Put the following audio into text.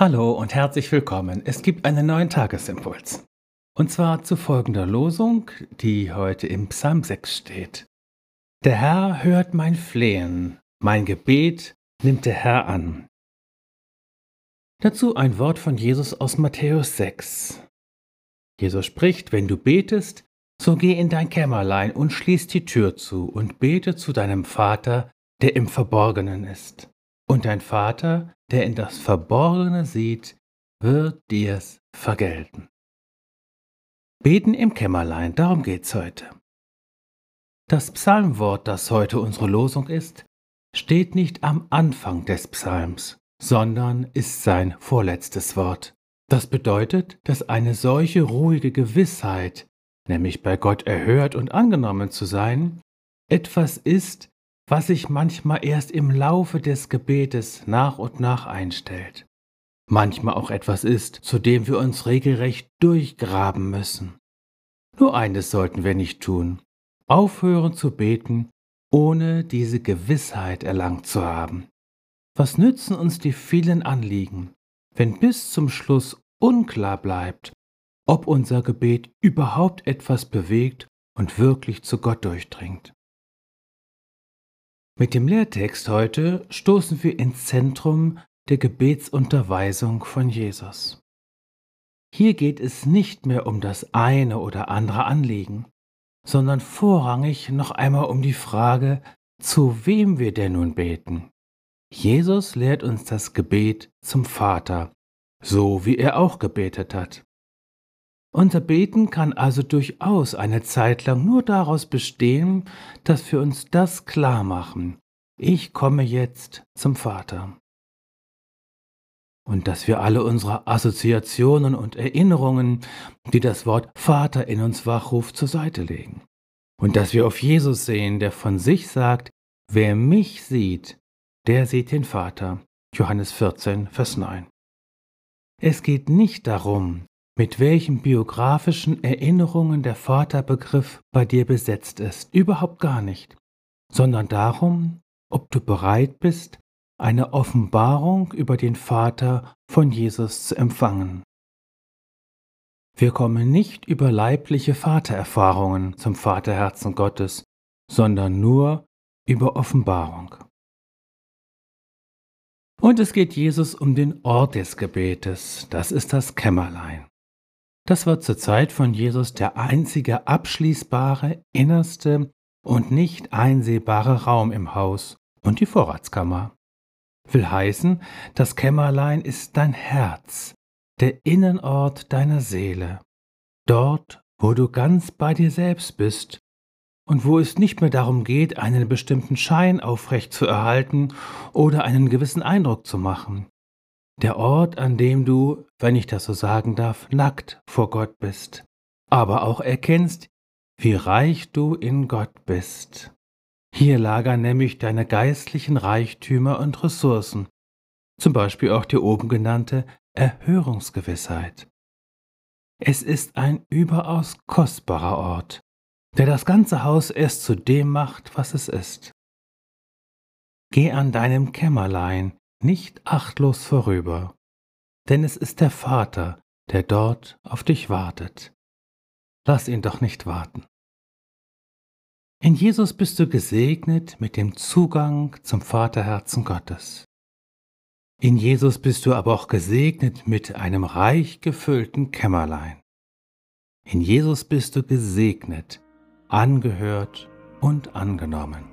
Hallo und herzlich willkommen. Es gibt einen neuen Tagesimpuls. Und zwar zu folgender Losung, die heute im Psalm 6 steht. Der Herr hört mein Flehen, mein Gebet nimmt der Herr an. Dazu ein Wort von Jesus aus Matthäus 6. Jesus spricht, wenn du betest, so geh in dein Kämmerlein und schließ die Tür zu und bete zu deinem Vater, der im Verborgenen ist. Und dein Vater, der in das Verborgene sieht, wird dir's vergelten. Beten im Kämmerlein, darum geht's heute. Das Psalmwort, das heute unsere Losung ist, steht nicht am Anfang des Psalms, sondern ist sein vorletztes Wort. Das bedeutet, dass eine solche ruhige Gewissheit, nämlich bei Gott erhört und angenommen zu sein, etwas ist, was sich manchmal erst im Laufe des Gebetes nach und nach einstellt. Manchmal auch etwas ist, zu dem wir uns regelrecht durchgraben müssen. Nur eines sollten wir nicht tun, aufhören zu beten, ohne diese Gewissheit erlangt zu haben. Was nützen uns die vielen Anliegen, wenn bis zum Schluss unklar bleibt, ob unser Gebet überhaupt etwas bewegt und wirklich zu Gott durchdringt? Mit dem Lehrtext heute stoßen wir ins Zentrum der Gebetsunterweisung von Jesus. Hier geht es nicht mehr um das eine oder andere Anliegen, sondern vorrangig noch einmal um die Frage, zu wem wir denn nun beten. Jesus lehrt uns das Gebet zum Vater, so wie er auch gebetet hat. Unser Beten kann also durchaus eine Zeit lang nur daraus bestehen, dass wir uns das klar machen. Ich komme jetzt zum Vater. Und dass wir alle unsere Assoziationen und Erinnerungen, die das Wort Vater in uns wachruft, zur Seite legen. Und dass wir auf Jesus sehen, der von sich sagt, wer mich sieht, der sieht den Vater. Johannes 14, Vers 9. Es geht nicht darum, mit welchen biografischen Erinnerungen der Vaterbegriff bei dir besetzt ist, überhaupt gar nicht, sondern darum, ob du bereit bist, eine Offenbarung über den Vater von Jesus zu empfangen. Wir kommen nicht über leibliche Vatererfahrungen zum Vaterherzen Gottes, sondern nur über Offenbarung. Und es geht Jesus um den Ort des Gebetes, das ist das Kämmerlein. Das war zur Zeit von Jesus der einzige abschließbare, innerste und nicht einsehbare Raum im Haus und die Vorratskammer. Will heißen, das Kämmerlein ist dein Herz, der Innenort deiner Seele, dort, wo du ganz bei dir selbst bist und wo es nicht mehr darum geht, einen bestimmten Schein aufrecht zu erhalten oder einen gewissen Eindruck zu machen, der Ort, an dem du, wenn ich das so sagen darf, nackt vor Gott bist, aber auch erkennst, wie reich du in Gott bist. Hier lagern nämlich deine geistlichen Reichtümer und Ressourcen, zum Beispiel auch die oben genannte Erhörungsgewissheit. Es ist ein überaus kostbarer Ort, der das ganze Haus erst zu dem macht, was es ist. Geh an deinem Kämmerlein, nicht achtlos vorüber, denn es ist der Vater, der dort auf dich wartet. Lass ihn doch nicht warten. In Jesus bist du gesegnet mit dem Zugang zum Vaterherzen Gottes. In Jesus bist du aber auch gesegnet mit einem reich gefüllten Kämmerlein. In Jesus bist du gesegnet, angehört und angenommen.